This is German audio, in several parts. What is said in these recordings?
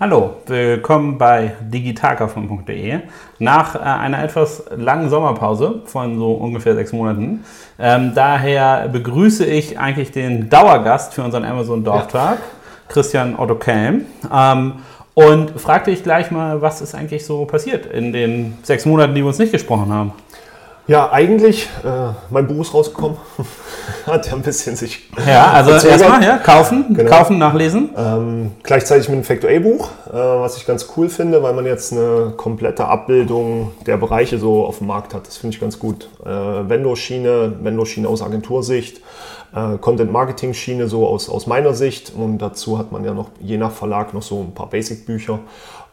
Hallo, willkommen bei digitalkaufmann.de. Nach äh, einer etwas langen Sommerpause von so ungefähr sechs Monaten. Ähm, daher begrüße ich eigentlich den Dauergast für unseren Amazon Dorftag, ja. Christian Otto Kelm. Ähm, und fragte dich gleich mal, was ist eigentlich so passiert in den sechs Monaten, die wir uns nicht gesprochen haben. Ja, eigentlich, äh, mein Buch ist rausgekommen. Hat ja ein bisschen sich. Ja, also erstmal ja, kaufen, genau. kaufen, nachlesen. Ähm, gleichzeitig mit einem Factor-A-Buch, äh, was ich ganz cool finde, weil man jetzt eine komplette Abbildung der Bereiche so auf dem Markt hat. Das finde ich ganz gut. Äh, Vendor-Schiene, Vendor-Schiene aus Agentursicht, äh, Content-Marketing-Schiene so aus, aus meiner Sicht. Und dazu hat man ja noch je nach Verlag noch so ein paar Basic-Bücher.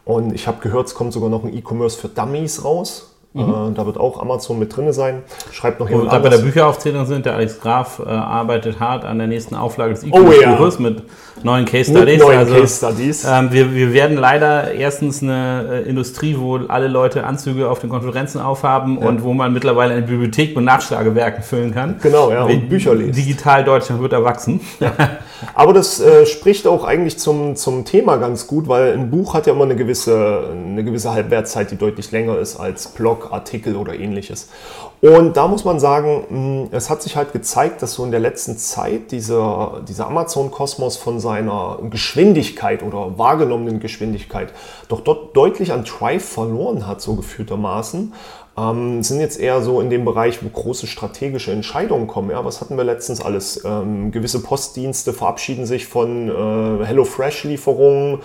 Und ich habe gehört, es kommt sogar noch ein E-Commerce für Dummies raus. Mhm. Äh, da wird auch Amazon mit drin sein. Schreibt noch jemand Wo wir bei der Bücheraufzählung sind, der Alex Graf äh, arbeitet hart an der nächsten Auflage des E-Commerce-Buches oh, ja. mit neuen Case Studies. Neuen also, Case Studies. Ähm, wir, wir werden leider erstens eine äh, Industrie, wo alle Leute Anzüge auf den Konferenzen aufhaben ja. und wo man mittlerweile eine Bibliothek mit Nachschlagewerken füllen kann. Genau, ja, und Bücher lesen. Digital Deutschland wird erwachsen. Ja. Aber das äh, spricht auch eigentlich zum, zum Thema ganz gut, weil ein Buch hat ja immer eine gewisse, eine gewisse Halbwertszeit, die deutlich länger ist als Blog Artikel oder ähnliches. Und da muss man sagen, hm, es hat sich halt gezeigt, dass so in der letzten Zeit dieser, dieser Amazon-Kosmos von seiner Geschwindigkeit oder wahrgenommenen Geschwindigkeit doch dort deutlich an Drive verloren hat, so gefühltermaßen. Ähm, sind jetzt eher so in dem Bereich, wo große strategische Entscheidungen kommen. Ja, was hatten wir letztens alles? Ähm, gewisse Postdienste verabschieden sich von äh, HelloFresh-Lieferungen.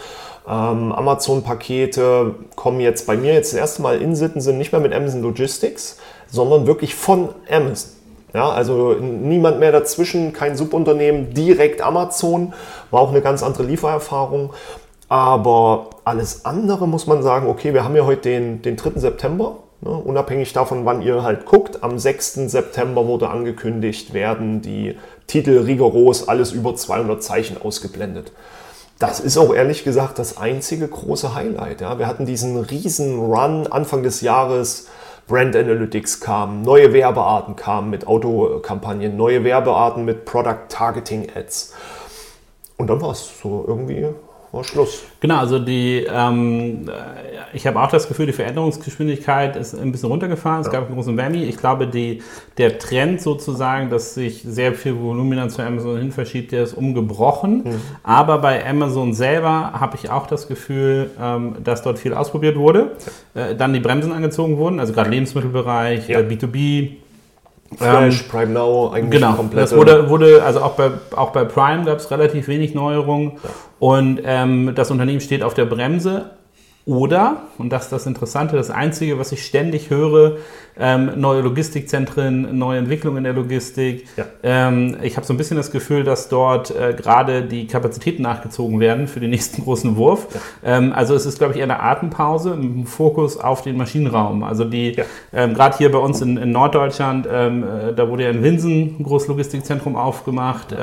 Ähm, Amazon-Pakete kommen jetzt bei mir jetzt das erste Mal in Sitten sind nicht mehr mit Amazon Logistics, sondern wirklich von Amazon. Ja, also niemand mehr dazwischen, kein Subunternehmen, direkt Amazon, war auch eine ganz andere Liefererfahrung. Aber alles andere muss man sagen, okay, wir haben ja heute den, den 3. September, ne, unabhängig davon, wann ihr halt guckt. Am 6. September wurde angekündigt, werden die Titel rigoros alles über 200 Zeichen ausgeblendet das ist auch ehrlich gesagt das einzige große Highlight. Ja. Wir hatten diesen riesen Run Anfang des Jahres. Brand Analytics kam, neue Werbearten kamen mit Autokampagnen, neue Werbearten mit Product Targeting Ads. Und dann war es so irgendwie war Schluss. Genau, also die, ähm, ich habe auch das Gefühl, die Veränderungsgeschwindigkeit ist ein bisschen runtergefahren. Es ja. gab einen großen Whammy. Ich glaube, die, der Trend sozusagen, dass sich sehr viel Volumina zu Amazon hin verschiebt, der ist umgebrochen. Mhm. Aber bei Amazon selber habe ich auch das Gefühl, ähm, dass dort viel ausprobiert wurde. Äh, dann die Bremsen angezogen wurden, also gerade Lebensmittelbereich, ja. äh, B2B. Fresh, ähm, Prime Now, eigentlich genau, komplett. Das wurde, wurde, also auch bei, auch bei Prime gab es relativ wenig Neuerungen. Ja. Und ähm, das Unternehmen steht auf der Bremse. Oder, und das ist das Interessante, das Einzige, was ich ständig höre, ähm, neue Logistikzentren, neue Entwicklungen in der Logistik. Ja. Ähm, ich habe so ein bisschen das Gefühl, dass dort äh, gerade die Kapazitäten nachgezogen werden für den nächsten großen Wurf. Ja. Ähm, also es ist, glaube ich, eher eine Atempause mit einem Fokus auf den Maschinenraum. Also die, ja. Ähm, gerade hier bei uns in, in Norddeutschland, ähm, äh, da wurde ja in Winsen ein großes Logistikzentrum aufgemacht.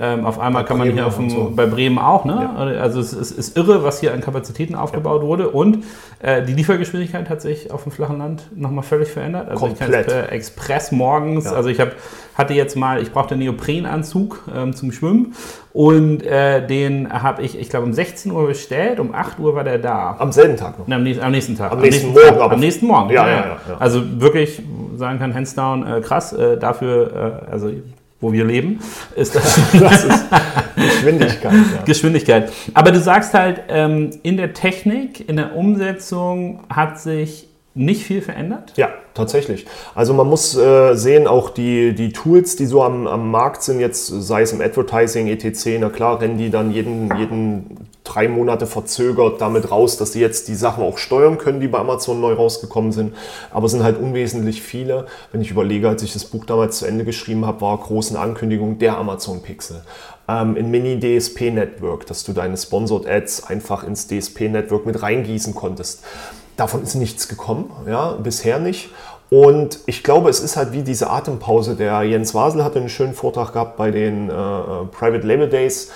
Ähm, auf einmal bei kann man hier auf dem, so. bei Bremen auch. Ne? Ja. Also es, es, ist irre, was hier an Kapazitäten aufgebaut ja. wurde. Und äh, die Liefergeschwindigkeit hat sich auf dem flachen Land nochmal völlig verändert. Also Komplett. ich kann Express morgens, ja. also ich hab, hatte jetzt mal, ich brauchte einen Neoprenanzug ähm, zum Schwimmen und äh, den habe ich, ich glaube, um 16 Uhr bestellt, um 8 Uhr war der da. Am selben Tag noch? am, nächsten, am nächsten Tag. Am, am nächsten, nächsten, Morgen. Tag, am nächsten Morgen, ja, ja, ja, Also wirklich sagen kann, hands down, äh, krass, äh, dafür, äh, also wo wir leben, ist das, das ist Geschwindigkeit. Ja. Geschwindigkeit. Aber du sagst halt, ähm, in der Technik, in der Umsetzung hat sich nicht viel verändert? Ja, tatsächlich. Also man muss äh, sehen, auch die, die Tools, die so am, am Markt sind, jetzt sei es im Advertising, etc., na klar, rennen die dann jeden, jeden drei Monate verzögert damit raus, dass sie jetzt die Sachen auch steuern können, die bei Amazon neu rausgekommen sind. Aber es sind halt unwesentlich viele. Wenn ich überlege, als ich das Buch damals zu Ende geschrieben habe, war großen Ankündigung der Amazon Pixel. Ähm, in Mini DSP Network, dass du deine Sponsored Ads einfach ins DSP Network mit reingießen konntest. Davon ist nichts gekommen, ja, bisher nicht. Und ich glaube, es ist halt wie diese Atempause. Der Jens Wasel hatte einen schönen Vortrag gehabt bei den äh, äh Private Label Days,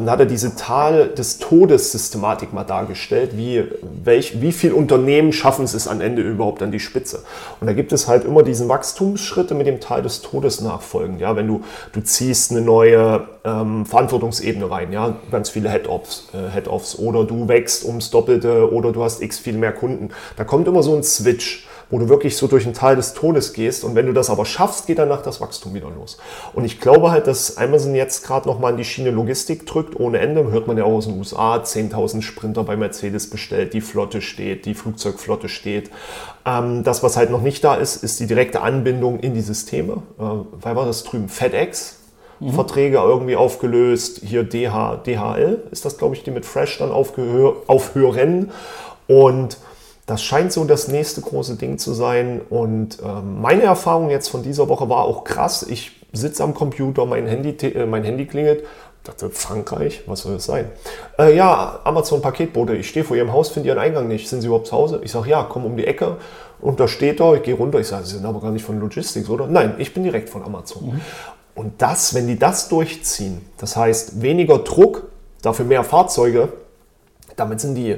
da hat er diese Tal des Todes Systematik mal dargestellt, wie, welch, wie viele Unternehmen schaffen es am Ende überhaupt an die Spitze. Und da gibt es halt immer diesen Wachstumsschritte mit dem Tal des Todes nachfolgen. Ja, wenn du, du ziehst eine neue ähm, Verantwortungsebene rein, ja, ganz viele Head-Offs, äh, Head-Offs oder du wächst ums Doppelte oder du hast x viel mehr Kunden. Da kommt immer so ein Switch wo du wirklich so durch einen Teil des Todes gehst. Und wenn du das aber schaffst, geht danach das Wachstum wieder los. Und ich glaube halt, dass Amazon jetzt gerade nochmal in die Schiene Logistik drückt, ohne Ende. Hört man ja auch aus den USA, 10.000 Sprinter bei Mercedes bestellt, die Flotte steht, die Flugzeugflotte steht. Ähm, das, was halt noch nicht da ist, ist die direkte Anbindung in die Systeme. Äh, weil war das drüben? FedEx, Mhm. Verträge irgendwie aufgelöst. Hier DH, DHL ist das, glaube ich, die mit Fresh dann aufhören. Und das scheint so das nächste große Ding zu sein. Und ähm, meine Erfahrung jetzt von dieser Woche war auch krass. Ich sitze am Computer, mein Handy, äh, mein Handy klingelt. Ich dachte, Frankreich, was soll das sein? Äh, ja, Amazon Paketbote. Ich stehe vor Ihrem Haus, finde Ihren Eingang nicht. Sind Sie überhaupt zu Hause? Ich sage, ja, komm um die Ecke. Und da steht er, ich gehe runter. Ich sage, Sie sind aber gar nicht von Logistics, oder? Nein, ich bin direkt von Amazon. Mhm. Und das, wenn die das durchziehen, das heißt weniger Druck, dafür mehr Fahrzeuge, damit sind die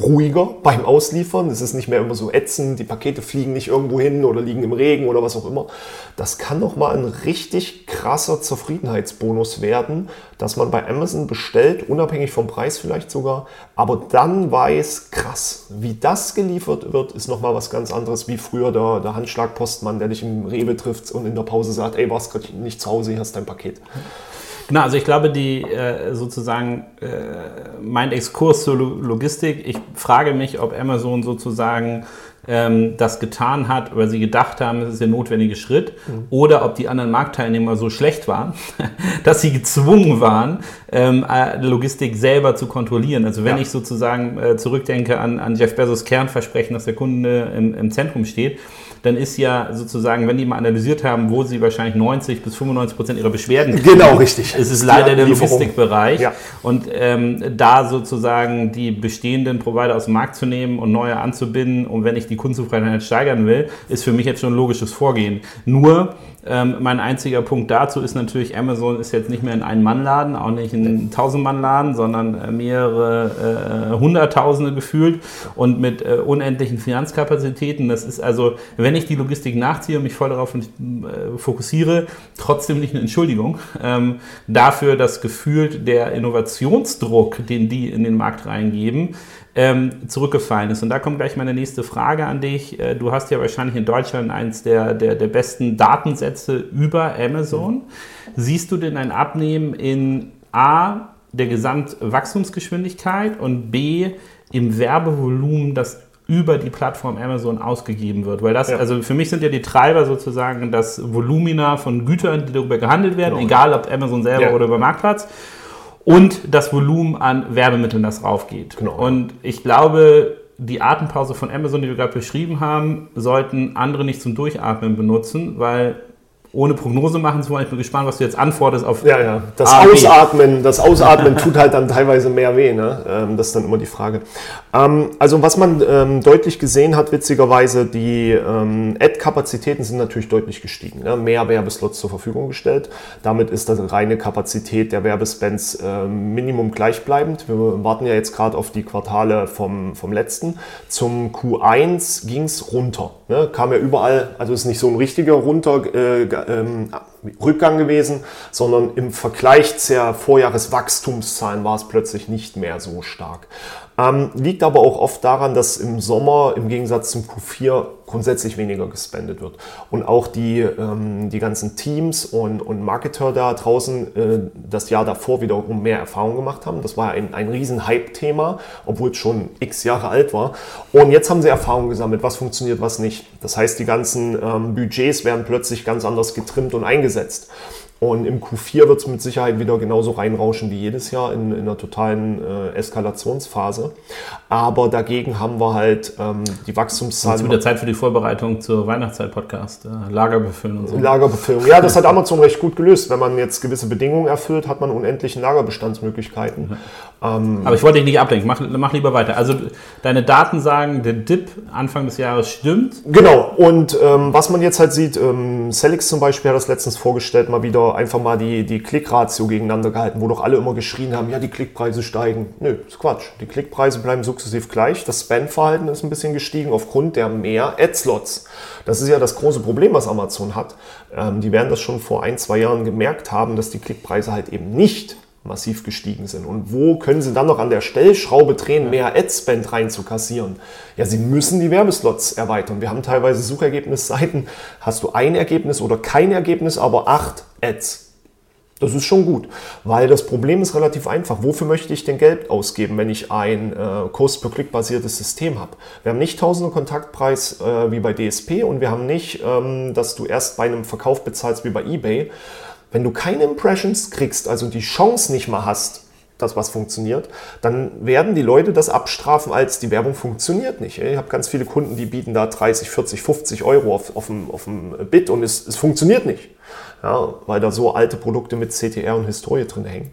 ruhiger beim Ausliefern. Es ist nicht mehr immer so ätzend, die Pakete fliegen nicht irgendwo hin oder liegen im Regen oder was auch immer. Das kann nochmal ein richtig krasser Zufriedenheitsbonus werden, dass man bei Amazon bestellt, unabhängig vom Preis vielleicht sogar, aber dann weiß, krass, wie das geliefert wird, ist nochmal was ganz anderes, wie früher der, der Handschlagpostmann, der dich im Rewe trifft und in der Pause sagt, ey, warst gerade nicht zu Hause, hier hast dein Paket. Genau, also ich glaube, die äh, sozusagen äh, mein Exkurs zur Logistik, ich frage mich, ob Amazon sozusagen ähm, das getan hat, weil sie gedacht haben, es ist der notwendige Schritt, mhm. oder ob die anderen Marktteilnehmer so schlecht waren, dass sie gezwungen waren, ähm, äh, Logistik selber zu kontrollieren. Also wenn ja. ich sozusagen äh, zurückdenke an, an Jeff Bezos Kernversprechen, dass der Kunde im, im Zentrum steht, dann ist ja sozusagen, wenn die mal analysiert haben, wo sie wahrscheinlich 90 bis 95 Prozent ihrer Beschwerden kriegen, genau richtig, ist es leider der Logistikbereich. Ja. Und ähm, da sozusagen die bestehenden Provider aus dem Markt zu nehmen und neue anzubinden, und wenn ich die Kundenzufriedenheit steigern will, ist für mich jetzt schon ein logisches Vorgehen. Nur ähm, mein einziger Punkt dazu ist natürlich, Amazon ist jetzt nicht mehr ein Ein-Mann-Laden, auch nicht ein Tausend-Mann-Laden, sondern äh, mehrere äh, Hunderttausende gefühlt und mit äh, unendlichen Finanzkapazitäten. Das ist also, wenn ich die Logistik nachziehe und mich voll darauf äh, fokussiere, trotzdem nicht eine Entschuldigung ähm, dafür, dass gefühlt der Innovationsdruck, den die in den Markt reingeben, ähm, zurückgefallen ist. Und da kommt gleich meine nächste Frage an dich. Äh, du hast ja wahrscheinlich in Deutschland eins der, der, der besten Datensätze über Amazon. Siehst du denn ein Abnehmen in A, der Gesamtwachstumsgeschwindigkeit und B, im Werbevolumen, das über die Plattform Amazon ausgegeben wird. Weil das, ja. also für mich sind ja die Treiber sozusagen das Volumina von Gütern, die darüber gehandelt werden, genau. egal ob Amazon selber ja. oder über Marktplatz und das Volumen an Werbemitteln, das raufgeht. Genau. Und ich glaube, die Atempause von Amazon, die wir gerade beschrieben haben, sollten andere nicht zum Durchatmen benutzen, weil ohne Prognose machen zu wollen. Ich bin gespannt, was du jetzt antwortest auf. Ja, ja. Das A, Ausatmen, das Ausatmen tut halt dann teilweise mehr weh. Ne? Ähm, das ist dann immer die Frage. Ähm, also was man ähm, deutlich gesehen hat, witzigerweise, die Ad-Kapazitäten sind natürlich deutlich gestiegen. Ne? Mehr Werbeslots zur Verfügung gestellt. Damit ist das reine Kapazität der Werbespends Minimum gleichbleibend. Wir warten ja jetzt gerade auf die Quartale vom, vom letzten. Zum Q1 ging es runter. Ne? Kam ja überall, also ist nicht so ein richtiger runter. Äh, ähm, Rückgang gewesen, sondern im Vergleich zur Vorjahreswachstumszahlen war es plötzlich nicht mehr so stark. Ähm, liegt aber auch oft daran, dass im Sommer im Gegensatz zum Q4 grundsätzlich weniger gespendet wird. Und auch die, ähm, die ganzen Teams und, und Marketer da draußen äh, das Jahr davor wiederum mehr Erfahrung gemacht haben. Das war ein, ein riesen Hype-Thema, obwohl es schon x Jahre alt war. Und jetzt haben sie Erfahrung gesammelt, was funktioniert, was nicht. Das heißt, die ganzen ähm, Budgets werden plötzlich ganz anders getrimmt und eingesetzt. Und im Q4 wird es mit Sicherheit wieder genauso reinrauschen wie jedes Jahr in, in einer totalen äh, Eskalationsphase. Aber dagegen haben wir halt ähm, die Wachstumszahlen. Jetzt wieder Zeit für die Vorbereitung zur Weihnachtszeit-Podcast. Äh, Lager befüllen und so. Lagerbefüllung. Ja, das hat Amazon recht gut gelöst. Wenn man jetzt gewisse Bedingungen erfüllt, hat man unendliche Lagerbestandsmöglichkeiten. Mhm. Ähm, Aber ich wollte dich nicht ablenken. Mach, mach lieber weiter. Also deine Daten sagen, der Dip Anfang des Jahres stimmt. Genau. Und ähm, was man jetzt halt sieht, ähm, Celix zum Beispiel hat das letztens vorgestellt, mal wieder einfach mal die, die Klickratio gegeneinander gehalten, wo doch alle immer geschrien haben, ja, die Klickpreise steigen. Nö, ist Quatsch. Die Klickpreise bleiben sukzessiv gleich. Das Spam-Verhalten ist ein bisschen gestiegen aufgrund der mehr Ad-Slots. Das ist ja das große Problem, was Amazon hat. Ähm, die werden das schon vor ein, zwei Jahren gemerkt haben, dass die Klickpreise halt eben nicht massiv gestiegen sind. Und wo können sie dann noch an der Stellschraube drehen, mehr Ad-Spend reinzukassieren? Ja, sie müssen die Werbeslots erweitern. Wir haben teilweise Suchergebnisseiten, hast du ein Ergebnis oder kein Ergebnis, aber acht Ads. Das ist schon gut, weil das Problem ist relativ einfach. Wofür möchte ich denn Geld ausgeben, wenn ich ein äh, Cost-per-Click-basiertes System habe? Wir haben nicht tausende Kontaktpreis äh, wie bei DSP und wir haben nicht, ähm, dass du erst bei einem Verkauf bezahlst wie bei eBay, wenn du keine Impressions kriegst, also die Chance nicht mal hast, dass was funktioniert, dann werden die Leute das abstrafen als die Werbung funktioniert nicht. Ich habe ganz viele Kunden, die bieten da 30, 40, 50 Euro auf, auf, dem, auf dem Bit und es, es funktioniert nicht, ja, weil da so alte Produkte mit CTR und Historie drin hängen.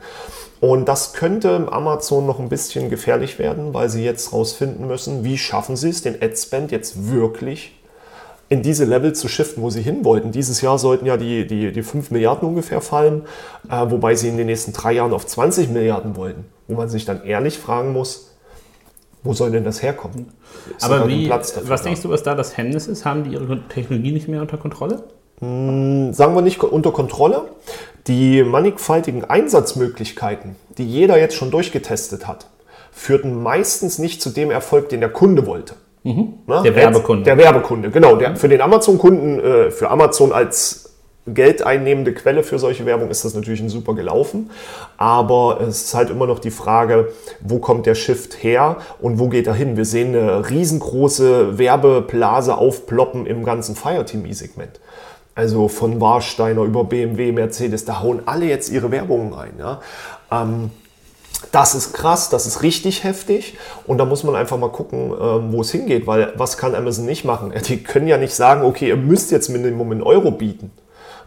Und das könnte Amazon noch ein bisschen gefährlich werden, weil sie jetzt rausfinden müssen, wie schaffen sie es, den Ad-Spend jetzt wirklich in diese Level zu shiften, wo sie hin wollten. Dieses Jahr sollten ja die, die, die 5 Milliarden ungefähr fallen, äh, wobei sie in den nächsten drei Jahren auf 20 Milliarden wollten. Wo man sich dann ehrlich fragen muss, wo soll denn das herkommen? Ist Aber wie, was da? denkst du, was da das Hemmnis ist? Haben die ihre Technologie nicht mehr unter Kontrolle? Hm, sagen wir nicht unter Kontrolle. Die mannigfaltigen Einsatzmöglichkeiten, die jeder jetzt schon durchgetestet hat, führten meistens nicht zu dem Erfolg, den der Kunde wollte. Mhm. Na, der Werbekunde. Der Werbekunde, genau. Der, für den Amazon-Kunden, äh, für Amazon als geldeinnehmende Quelle für solche Werbung ist das natürlich ein super gelaufen. Aber es ist halt immer noch die Frage, wo kommt der Shift her und wo geht er hin? Wir sehen eine riesengroße Werbeblase aufploppen im ganzen Fireteam-E-Segment. Also von Warsteiner über BMW, Mercedes, da hauen alle jetzt ihre Werbungen rein. Ja? Ähm, das ist krass, das ist richtig heftig und da muss man einfach mal gucken, ähm, wo es hingeht, weil was kann Amazon nicht machen? Die können ja nicht sagen, okay, ihr müsst jetzt Minimum in Euro bieten.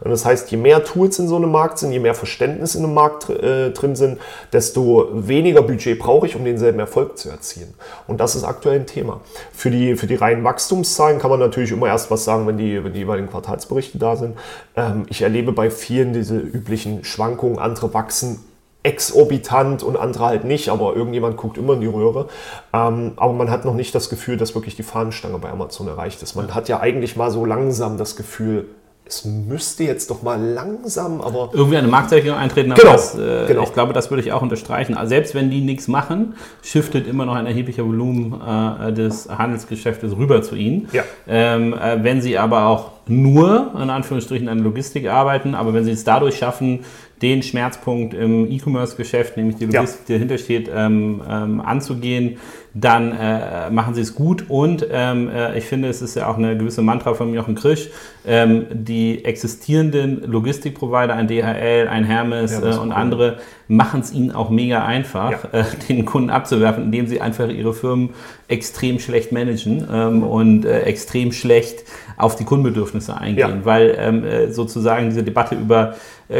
Das heißt, je mehr Tools in so einem Markt sind, je mehr Verständnis in einem Markt äh, drin sind, desto weniger Budget brauche ich, um denselben Erfolg zu erzielen. Und das ist aktuell ein Thema. Für die, für die reinen Wachstumszahlen kann man natürlich immer erst was sagen, wenn die, wenn die jeweiligen Quartalsberichte da sind. Ähm, ich erlebe bei vielen diese üblichen Schwankungen, andere wachsen exorbitant und andere halt nicht, aber irgendjemand guckt immer in die Röhre. Ähm, aber man hat noch nicht das Gefühl, dass wirklich die Fahnenstange bei Amazon erreicht ist. Man hat ja eigentlich mal so langsam das Gefühl, es müsste jetzt doch mal langsam, aber. Irgendwie eine Marktregierung eintreten, genau, das, äh, genau. ich glaube, das würde ich auch unterstreichen. Also selbst wenn die nichts machen, shiftet immer noch ein erheblicher Volumen äh, des Handelsgeschäftes rüber zu ihnen. Ja. Ähm, äh, wenn sie aber auch nur, in Anführungsstrichen, an Logistik arbeiten, aber wenn sie es dadurch schaffen, den Schmerzpunkt im E-Commerce-Geschäft, nämlich die Logistik, ja. die dahinter steht, ähm, ähm, anzugehen, dann äh, machen sie es gut. Und ähm, äh, ich finde, es ist ja auch eine gewisse Mantra von Jochen Krisch, ähm, die existierenden Logistikprovider, ein DHL, ein Hermes ja, äh, und cool. andere, machen es ihnen auch mega einfach, ja. Äh, den Kunden abzuwerfen, indem sie einfach ihre Firmen extrem schlecht managen ähm, und äh, extrem schlecht auf die Kundenbedürfnisse eingehen, weil ähm, äh, sozusagen diese Debatte über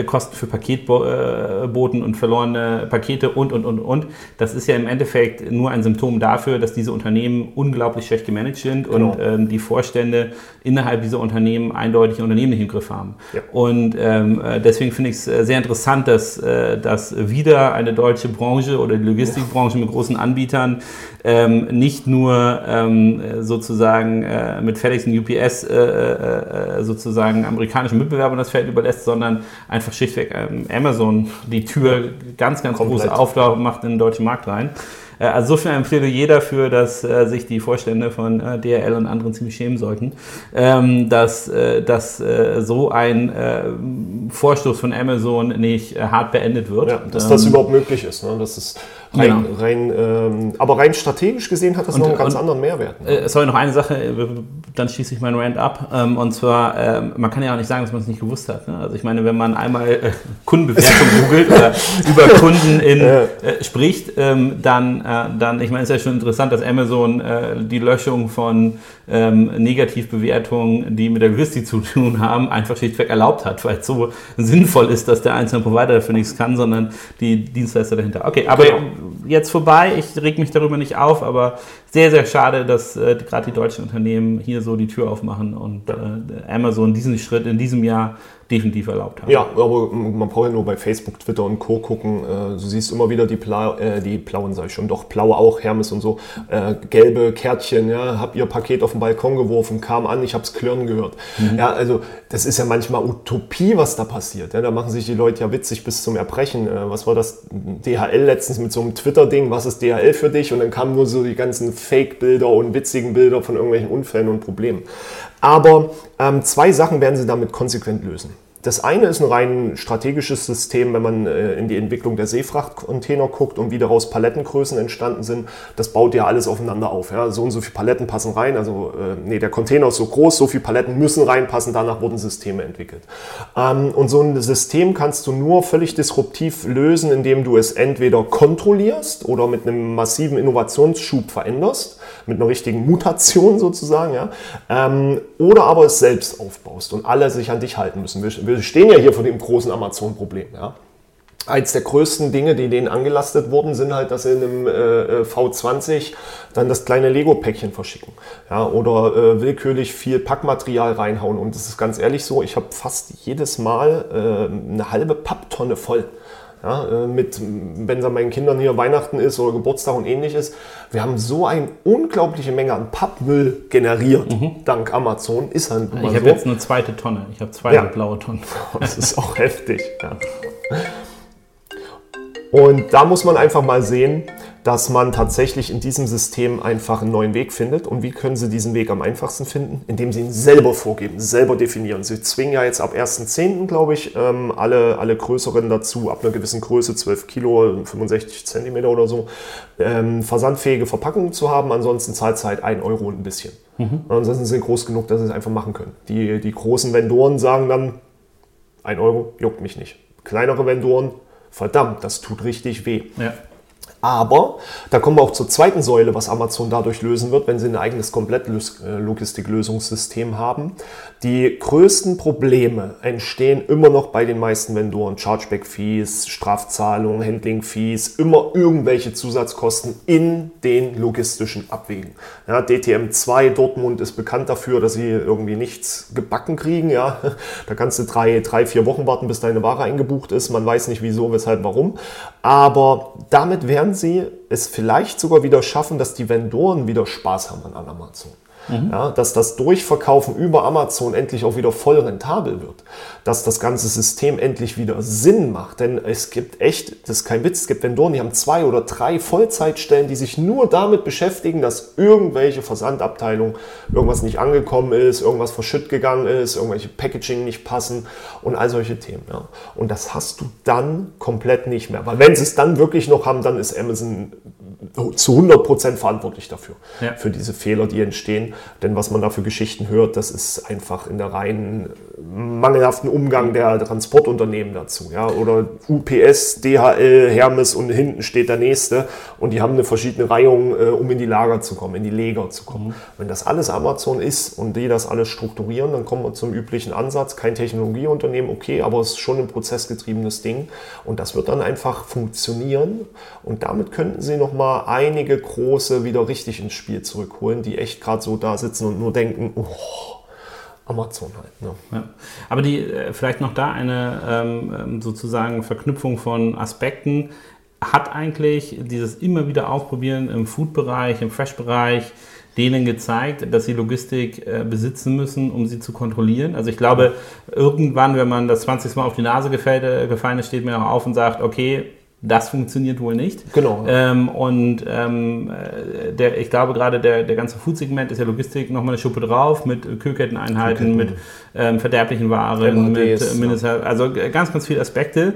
Kosten für Paketboten und verlorene Pakete und, und, und, und. Das ist ja im Endeffekt nur ein Symptom dafür, dass diese Unternehmen unglaublich schlecht gemanagt sind genau. und ähm, die Vorstände innerhalb dieser Unternehmen eindeutig Unternehmen nicht im Griff haben. Ja. Und ähm, äh, deswegen finde ich es äh, sehr interessant, dass, äh, dass wieder eine deutsche Branche oder die Logistikbranche mit großen Anbietern ähm, nicht nur ähm, sozusagen äh, mit FedEx und UPS äh, äh, sozusagen amerikanischen Mitbewerbern das Feld überlässt, sondern einfach schlichtweg ähm, Amazon die Tür ganz, ganz Komplett. große Aufgabe macht in den deutschen Markt rein. Äh, also so viel empfehle jeder dafür, dass äh, sich die Vorstände von äh, DRL und anderen ziemlich schämen sollten, ähm, dass, dass so ein Vorstoß von Amazon nicht hart beendet wird. Ja, dass ähm, das überhaupt möglich ist. Ne? Das ist rein, genau. rein ähm, aber rein strategisch gesehen hat das und, noch einen ganz anderen Mehrwert. Ne? sorry, noch eine Sache, dann schließe ich meinen Rant ab. Ähm, und zwar, ähm, man kann ja auch nicht sagen, dass man es nicht gewusst hat. Ne? Also ich meine, wenn man einmal Kundenbewertung googelt oder über Kunden in, spricht, ähm, dann äh, dann, ich meine, es ist ja schon interessant, dass Amazon äh, die Löschung von ähm, Negativbewertungen, die mit der Logistik zu tun haben, einfach schlichtweg erlaubt hat, weil es so sinnvoll ist, dass der einzelne Provider dafür nichts kann, sondern die Dienstleister dahinter. Okay, aber genau. Jetzt vorbei, ich reg mich darüber nicht auf, aber sehr, sehr schade, dass äh, gerade die deutschen Unternehmen hier so die Tür aufmachen und äh, Amazon diesen Schritt in diesem Jahr definitiv erlaubt haben. Ja, aber man braucht ja nur bei Facebook, Twitter und Co. gucken. Äh, du siehst immer wieder die, Bla äh, die blauen, sag ich schon, doch blaue auch, Hermes und so, äh, gelbe Kärtchen, ja, hab ihr Paket auf den Balkon geworfen, kam an, ich hab's klirren gehört. Mhm. Ja, also das ist ja manchmal Utopie, was da passiert. Ja, da machen sich die Leute ja witzig bis zum Erbrechen. Äh, was war das? DHL letztens mit so einem Twitter-Ding, was ist DHL für dich? Und dann kamen nur so die ganzen Fake-Bilder und witzigen Bilder von irgendwelchen Unfällen und Problemen. Aber ähm, zwei Sachen werden sie damit konsequent lösen. Das eine ist ein rein strategisches System, wenn man äh, in die Entwicklung der Seefrachtcontainer guckt und wie daraus Palettengrößen entstanden sind. Das baut ja alles aufeinander auf. Ja? So und so viele Paletten passen rein. Also, äh, nee, der Container ist so groß, so viele Paletten müssen reinpassen. Danach wurden Systeme entwickelt. Ähm, und so ein System kannst du nur völlig disruptiv lösen, indem du es entweder kontrollierst oder mit einem massiven Innovationsschub veränderst mit einer richtigen Mutation sozusagen, ja, ähm, oder aber es selbst aufbaust und alle sich an dich halten müssen. Wir, stehen ja hier vor dem großen Amazon-Problem, ja. Eins der größten Dinge, die denen angelastet wurden, sind halt, dass sie in einem äh, V20 dann das kleine Lego-Päckchen verschicken. Ja, oder äh, willkürlich viel Packmaterial reinhauen. Und das ist ganz ehrlich so, ich habe fast jedes Mal äh, eine halbe Papptonne voll. Ja, äh, mit, wenn es an meinen Kindern hier Weihnachten ist oder Geburtstag und ähnliches. Wir haben so eine unglaubliche Menge an Pappmüll generiert, mhm. dank Amazon. Ist halt Ich habe so. jetzt eine zweite Tonne. Ich habe zwei ja. blaue Tonnen. Das ist auch heftig. Ja. Und da muss man einfach mal sehen, dass man tatsächlich in diesem System einfach einen neuen Weg findet. Und wie können Sie diesen Weg am einfachsten finden? Indem Sie ihn selber vorgeben, selber definieren. Sie zwingen ja jetzt ab 1.10., glaube ich, ähm, alle, alle größeren dazu, ab einer gewissen Größe, 12 Kilo, 65 Zentimeter oder so, ähm, versandfähige Verpackungen zu haben. Ansonsten zahlt es halt 1 Euro und ein bisschen. Mhm. Ansonsten sind sie groß genug, dass sie es einfach machen können. Die, die großen Vendoren sagen dann, 1 Euro juckt mich nicht. Kleinere Vendoren, verdammt, das tut richtig weh. Ja. Aber da kommen wir auch zur zweiten Säule, was Amazon dadurch lösen wird, wenn sie ein eigenes Komplett-Logistik-Lösungssystem haben. Die größten Probleme entstehen immer noch bei den meisten Vendoren. Chargeback-Fees, Strafzahlungen, Handling-Fees, immer irgendwelche Zusatzkosten in den logistischen Abwägen. Ja, DTM2 Dortmund ist bekannt dafür, dass sie irgendwie nichts gebacken kriegen. Ja, da kannst du drei, drei, vier Wochen warten, bis deine Ware eingebucht ist. Man weiß nicht wieso, weshalb, warum. Aber damit werden sie es vielleicht sogar wieder schaffen, dass die Vendoren wieder Spaß haben an Amazon. Mhm. Ja, dass das Durchverkaufen über Amazon endlich auch wieder voll rentabel wird. Dass das ganze System endlich wieder Sinn macht. Denn es gibt echt, das ist kein Witz, es gibt Vendoren, die haben zwei oder drei Vollzeitstellen, die sich nur damit beschäftigen, dass irgendwelche Versandabteilungen irgendwas nicht angekommen ist, irgendwas verschütt gegangen ist, irgendwelche Packaging nicht passen und all solche Themen. Ja. Und das hast du dann komplett nicht mehr. Weil wenn sie es dann wirklich noch haben, dann ist Amazon zu 100 Prozent verantwortlich dafür, ja. für diese Fehler, die entstehen. Denn was man da für Geschichten hört, das ist einfach in der reinen mangelhaften Umgang der Transportunternehmen dazu. Ja? Oder UPS, DHL, Hermes und hinten steht der nächste und die haben eine verschiedene Reihung, äh, um in die Lager zu kommen, in die Lager zu kommen. Mhm. Wenn das alles Amazon ist und die das alles strukturieren, dann kommen wir zum üblichen Ansatz. Kein Technologieunternehmen, okay, aber es ist schon ein prozessgetriebenes Ding und das wird dann einfach funktionieren und damit könnten sie nochmal einige große wieder richtig ins Spiel zurückholen, die echt gerade so da sitzen und nur denken, oh, Amazon halt. Ne? Ja. Aber die, äh, vielleicht noch da eine ähm, ähm, sozusagen Verknüpfung von Aspekten. Hat eigentlich dieses immer wieder Ausprobieren im Food-Bereich, im Fresh-Bereich, denen gezeigt, dass sie Logistik äh, besitzen müssen, um sie zu kontrollieren. Also ich glaube, irgendwann, wenn man das 20. Mal auf die Nase gefällt, äh, gefallen ist, steht man auch auf und sagt, okay, das funktioniert wohl nicht. Genau. Ähm, und ähm, äh, der, ich glaube gerade der, der ganze Food-Segment ist ja Logistik nochmal eine Schuppe drauf mit Kühlketteneinheiten, mit ähm, verderblichen Waren, MHDs, mit Minister, ja. also ganz, ganz viele Aspekte.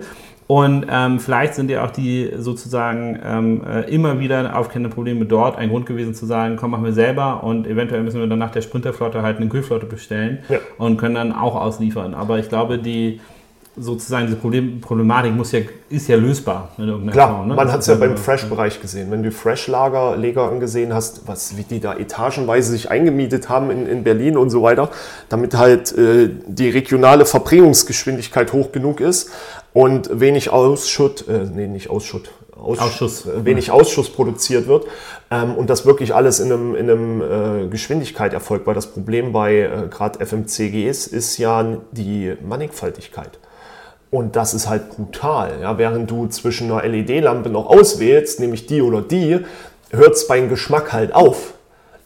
Und ähm, vielleicht sind ja auch die sozusagen ähm, äh, immer wieder aufkennenden Probleme dort ein Grund gewesen zu sagen, komm, machen wir selber und eventuell müssen wir dann nach der Sprinterflotte halt eine Kühlflotte bestellen ja. und können dann auch ausliefern. Aber ich glaube, die sozusagen diese Problem, Problematik muss ja, ist ja lösbar. Klar, Form, ne? man hat es ja beim Fresh-Bereich gesehen. Wenn du Fresh-Lagerleger angesehen hast, was, wie die da etagenweise sich eingemietet haben in, in Berlin und so weiter, damit halt äh, die regionale Verbringungsgeschwindigkeit hoch genug ist und wenig Ausschutt, äh, nee, nicht Ausschutt, Ausschuss, Ausschuss. Äh, wenig Ausschuss produziert wird ähm, und das wirklich alles in einem, in einem äh, Geschwindigkeit erfolgt, weil das Problem bei äh, gerade FMCGs ist ja die Mannigfaltigkeit. Und das ist halt brutal. Ja? Während du zwischen einer LED-Lampe noch auswählst, nämlich die oder die, hört es beim Geschmack halt auf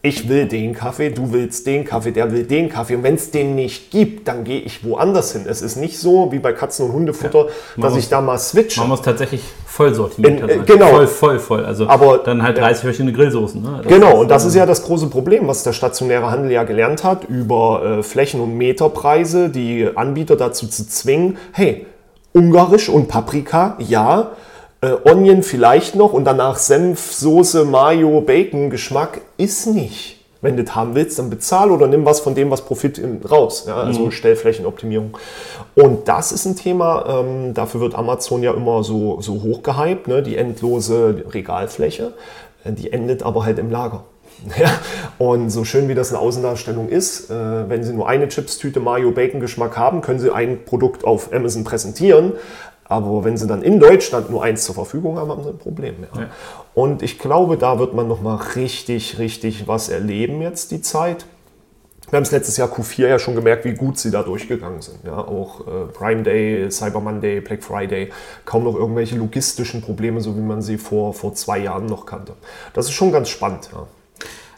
ich will den Kaffee, du willst den Kaffee, der will den Kaffee. Und wenn es den nicht gibt, dann gehe ich woanders hin. Es ist nicht so wie bei Katzen- und Hundefutter, ja, dass muss, ich da mal switche. Man muss tatsächlich voll sortieren. Äh, genau. Voll, voll, voll. Also Aber, dann halt 30 ja. verschiedene Grillsoßen. Ne? genau, und das ist ja das große Problem, was der stationäre Handel ja gelernt hat, über äh, Flächen- und Meterpreise die Anbieter dazu zu zwingen, hey, Ungarisch und Paprika, ja, äh, Onion vielleicht noch und danach Senf, Soße, Mayo, Bacon, Geschmack ist nicht. Wenn du das haben willst, dann bezahl oder nimm was von dem, was Profit raus. Ja, also mhm. Stellflächenoptimierung. Und das ist ein Thema, ähm, dafür wird Amazon ja immer so, so hoch gehypt, ne? die endlose Regalfläche. Die endet aber halt im Lager. Ja, und so schön wie das eine Außendarstellung ist, äh, wenn Sie nur eine Chipstüte Mayo Bacon Geschmack haben, können Sie ein Produkt auf Amazon präsentieren. Aber wenn sie dann in Deutschland nur eins zur Verfügung haben, haben sie ein Problem mehr. Ja. Und ich glaube, da wird man nochmal richtig, richtig was erleben jetzt die Zeit. Wir haben es letztes Jahr Q4 ja schon gemerkt, wie gut sie da durchgegangen sind. Ja, auch äh, Prime Day, Cyber Monday, Black Friday, kaum noch irgendwelche logistischen Probleme, so wie man sie vor, vor zwei Jahren noch kannte. Das ist schon ganz spannend. Ja.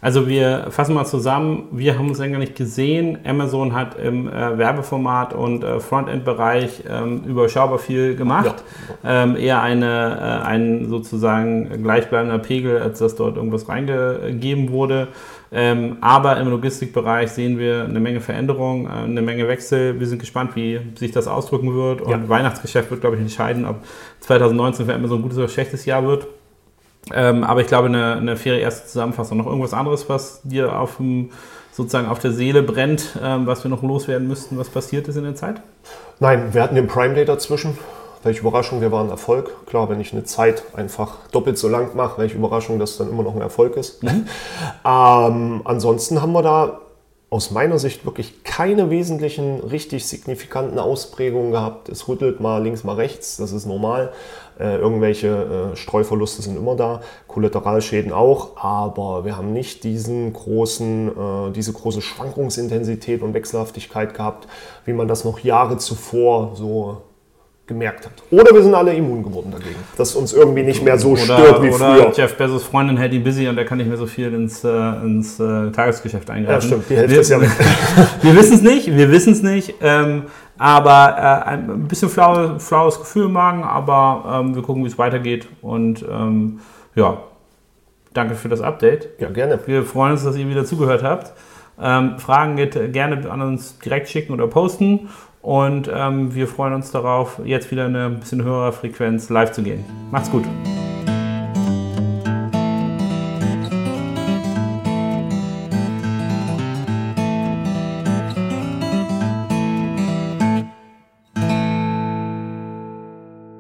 Also wir fassen mal zusammen, wir haben uns länger nicht gesehen. Amazon hat im äh, Werbeformat und äh, Frontend-Bereich ähm, überschaubar viel gemacht. Ja. Ähm, eher eine, äh, ein sozusagen gleichbleibender Pegel, als dass dort irgendwas reingegeben wurde. Ähm, aber im Logistikbereich sehen wir eine Menge Veränderungen, äh, eine Menge Wechsel. Wir sind gespannt, wie sich das ausdrücken wird. Und ja. Weihnachtsgeschäft wird, glaube ich, entscheiden, ob 2019 für Amazon ein gutes oder schlechtes Jahr wird. Ähm, aber ich glaube, eine, eine faire erste Zusammenfassung. Noch irgendwas anderes, was dir auf dem, sozusagen auf der Seele brennt, ähm, was wir noch loswerden müssten, was passiert ist in der Zeit? Nein, wir hatten den Prime Day dazwischen. Welche Überraschung, wir waren Erfolg. Klar, wenn ich eine Zeit einfach doppelt so lang mache, welche Überraschung, dass dann immer noch ein Erfolg ist. Mhm. ähm, ansonsten haben wir da aus meiner Sicht wirklich keine wesentlichen, richtig signifikanten Ausprägungen gehabt. Es rüttelt mal links, mal rechts, das ist normal. Äh, irgendwelche äh, Streuverluste sind immer da, Kollateralschäden auch, aber wir haben nicht diesen großen, äh, diese große Schwankungsintensität und Wechselhaftigkeit gehabt, wie man das noch Jahre zuvor so gemerkt hat. Oder wir sind alle immun geworden dagegen, dass uns irgendwie nicht mehr so oder, stört wie oder früher. Jeff Bezos Freundin hält ihn busy und er kann nicht mehr so viel ins, äh, ins äh, Tagesgeschäft eingreifen. Ja, stimmt, die Hälfte wir, ist ja weg. wir wissen es nicht, wir wissen es nicht. Ähm, aber äh, ein bisschen flau, flaues Gefühl im Magen, aber ähm, wir gucken, wie es weitergeht. Und ähm, ja, danke für das Update. Ja, gerne. Wir freuen uns, dass ihr wieder zugehört habt. Ähm, Fragen geht gerne an uns direkt schicken oder posten. Und ähm, wir freuen uns darauf, jetzt wieder eine bisschen höhere Frequenz live zu gehen. Macht's gut.